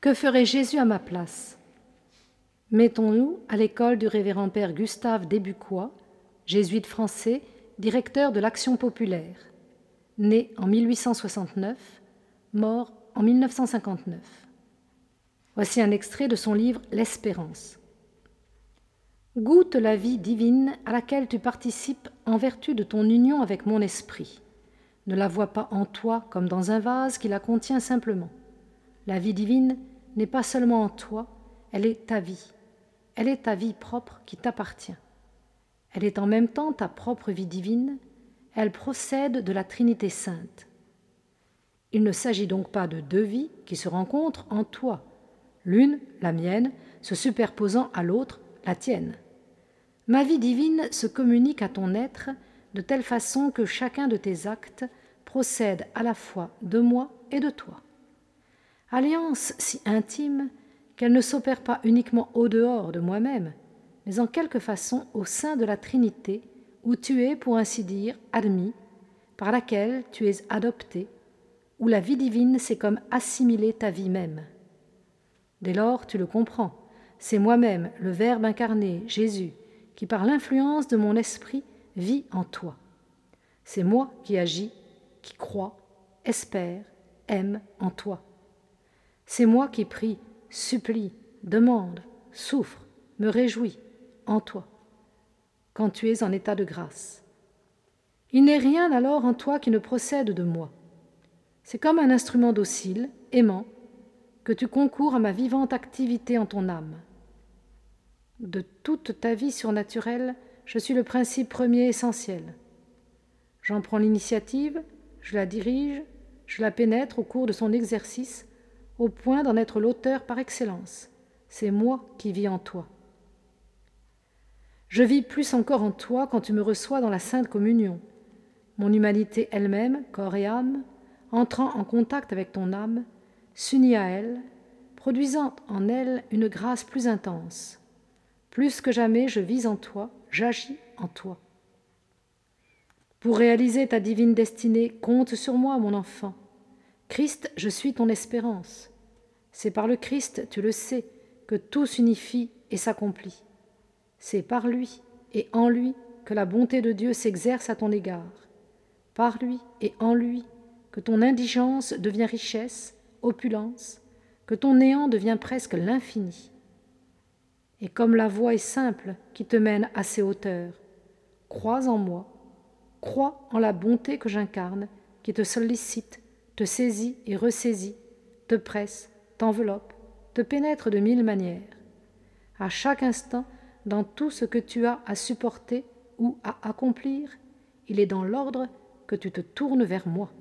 Que ferait Jésus à ma place? Mettons-nous à l'école du révérend père Gustave Desbucois, jésuite français, directeur de l'Action populaire, né en 1869, mort en 1959. Voici un extrait de son livre L'Espérance. Goûte la vie divine à laquelle tu participes en vertu de ton union avec mon esprit. Ne la vois pas en toi comme dans un vase qui la contient simplement. La vie divine n'est pas seulement en toi, elle est ta vie. Elle est ta vie propre qui t'appartient. Elle est en même temps ta propre vie divine, elle procède de la Trinité sainte. Il ne s'agit donc pas de deux vies qui se rencontrent en toi, l'une, la mienne, se superposant à l'autre, la tienne. Ma vie divine se communique à ton être de telle façon que chacun de tes actes procède à la fois de moi et de toi alliance si intime qu'elle ne s'opère pas uniquement au dehors de moi-même, mais en quelque façon au sein de la Trinité, où tu es, pour ainsi dire, admis, par laquelle tu es adopté, où la vie divine s'est comme assimilée ta vie même. Dès lors, tu le comprends, c'est moi-même, le Verbe incarné, Jésus, qui par l'influence de mon esprit vit en toi. C'est moi qui agis, qui crois, espère, aime en toi. C'est moi qui prie, supplie, demande, souffre, me réjouis en toi, quand tu es en état de grâce. Il n'est rien alors en toi qui ne procède de moi. C'est comme un instrument docile, aimant, que tu concours à ma vivante activité en ton âme. De toute ta vie surnaturelle, je suis le principe premier essentiel. J'en prends l'initiative, je la dirige, je la pénètre au cours de son exercice au point d'en être l'auteur par excellence. C'est moi qui vis en toi. Je vis plus encore en toi quand tu me reçois dans la Sainte Communion. Mon humanité elle-même, corps et âme, entrant en contact avec ton âme, s'unit à elle, produisant en elle une grâce plus intense. Plus que jamais, je vis en toi, j'agis en toi. Pour réaliser ta divine destinée, compte sur moi, mon enfant. Christ, je suis ton espérance. C'est par le Christ, tu le sais, que tout s'unifie et s'accomplit. C'est par lui et en lui que la bonté de Dieu s'exerce à ton égard. Par lui et en lui que ton indigence devient richesse, opulence, que ton néant devient presque l'infini. Et comme la voie est simple qui te mène à ces hauteurs, crois en moi, crois en la bonté que j'incarne, qui te sollicite te saisit et ressaisit, te presse, t'enveloppe, te pénètre de mille manières. À chaque instant, dans tout ce que tu as à supporter ou à accomplir, il est dans l'ordre que tu te tournes vers moi.